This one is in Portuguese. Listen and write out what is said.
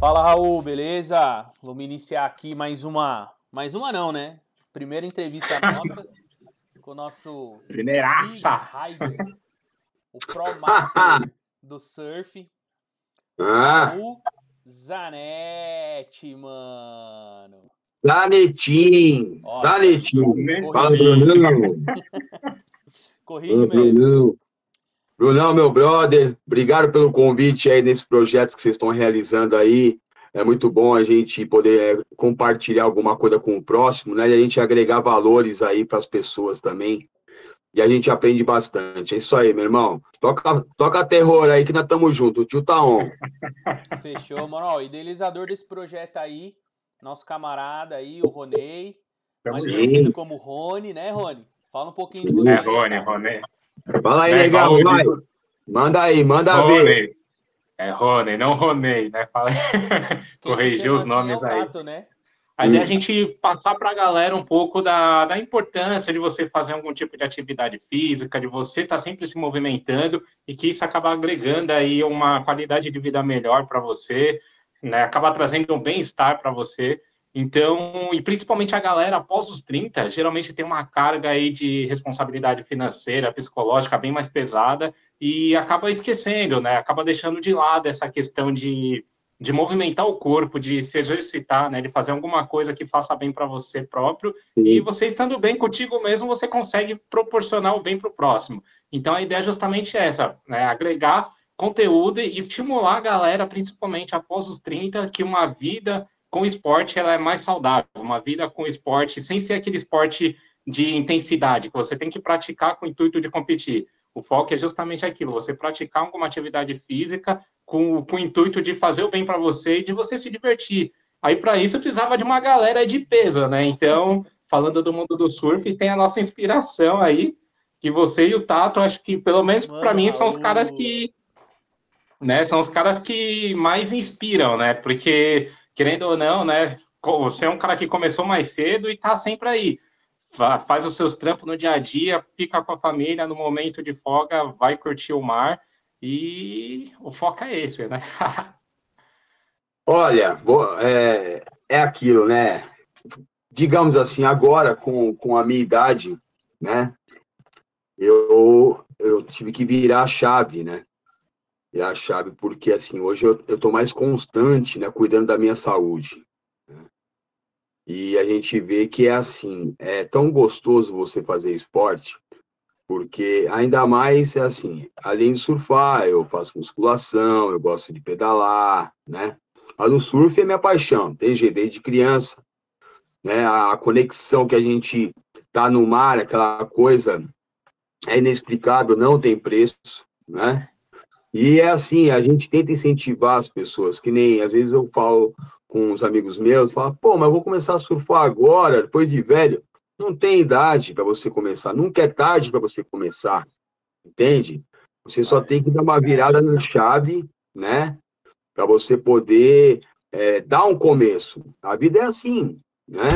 Fala, Raul, beleza? Vamos iniciar aqui mais uma. Mais uma não, né? Primeira entrevista nossa com o nosso Primeira. Rider, o Pro Master do surf, Ah, o Zanetti, mano. Zanetim, Ó, Zanetim. Fala, Brunão. corrige mesmo. Brunão. Meu brother, obrigado pelo convite aí nesse projeto que vocês estão realizando aí. É muito bom a gente poder é, compartilhar alguma coisa com o próximo, né? E a gente agregar valores aí para as pessoas também. E a gente aprende bastante. É isso aí, meu irmão. Toca, toca terror aí que nós estamos juntos. O tio tá on. Fechou, mano. Ó, o idealizador desse projeto aí, nosso camarada aí, o Ronei, mais conhecido como Rony, né, Rony? Fala um pouquinho de Sim. você. É Rony. Rony. Fala aí, É, legal, Raul, vai. Manda aí, manda ver. Rony. É Rony, não Ronei, né? Fala... Corrigir os assim nomes é aí. Tato, né? A ideia é a gente passar para a galera um pouco da, da importância de você fazer algum tipo de atividade física, de você estar sempre se movimentando e que isso acaba agregando aí uma qualidade de vida melhor para você, né? Acaba trazendo um bem-estar para você. Então, e principalmente a galera após os 30, geralmente tem uma carga aí de responsabilidade financeira, psicológica bem mais pesada e acaba esquecendo, né? Acaba deixando de lado essa questão de de movimentar o corpo, de se exercitar, né, de fazer alguma coisa que faça bem para você próprio, e você estando bem contigo mesmo, você consegue proporcionar o bem para o próximo. Então a ideia é justamente essa, né, agregar conteúdo e estimular a galera, principalmente após os 30, que uma vida com esporte ela é mais saudável, uma vida com esporte sem ser aquele esporte de intensidade que você tem que praticar com o intuito de competir. O foco é justamente aquilo, você praticar alguma atividade física com, com o intuito de fazer o bem para você e de você se divertir. Aí, para isso, eu precisava de uma galera de peso, né? Então, falando do mundo do surf, tem a nossa inspiração aí, que você e o Tato, acho que, pelo menos para mim, são os caras que. Né, são os caras que mais inspiram, né? Porque, querendo ou não, né? Você é um cara que começou mais cedo e tá sempre aí. Fa- Faz os seus trampos no dia a dia, fica com a família no momento de folga, vai curtir o mar. E o foco é esse, né? Olha, é, é aquilo, né? Digamos assim, agora com, com a minha idade, né? Eu, eu tive que virar a chave, né? Virar a chave, porque assim, hoje eu, tô mais constante, né? Cuidando da minha saúde. né? E a gente vê que é assim, é tão gostoso você fazer esporte, porque ainda mais é assim, além de surfar, eu faço musculação, eu gosto de pedalar, né? Mas o surf é minha paixão, desde, desde criança. Né? A conexão que a gente tá no mar, aquela coisa é inexplicável, não tem preço, né? E é assim, a gente tenta incentivar as pessoas, que nem, às vezes eu falo com uns amigos meus, falo, pô, mas eu vou começar a surfar agora, depois de velho. Não tem idade para você começar, nunca é tarde para você começar, entende? Você só tem que dar uma virada na chave, né? para você poder é, dar um começo. A vida é assim, né?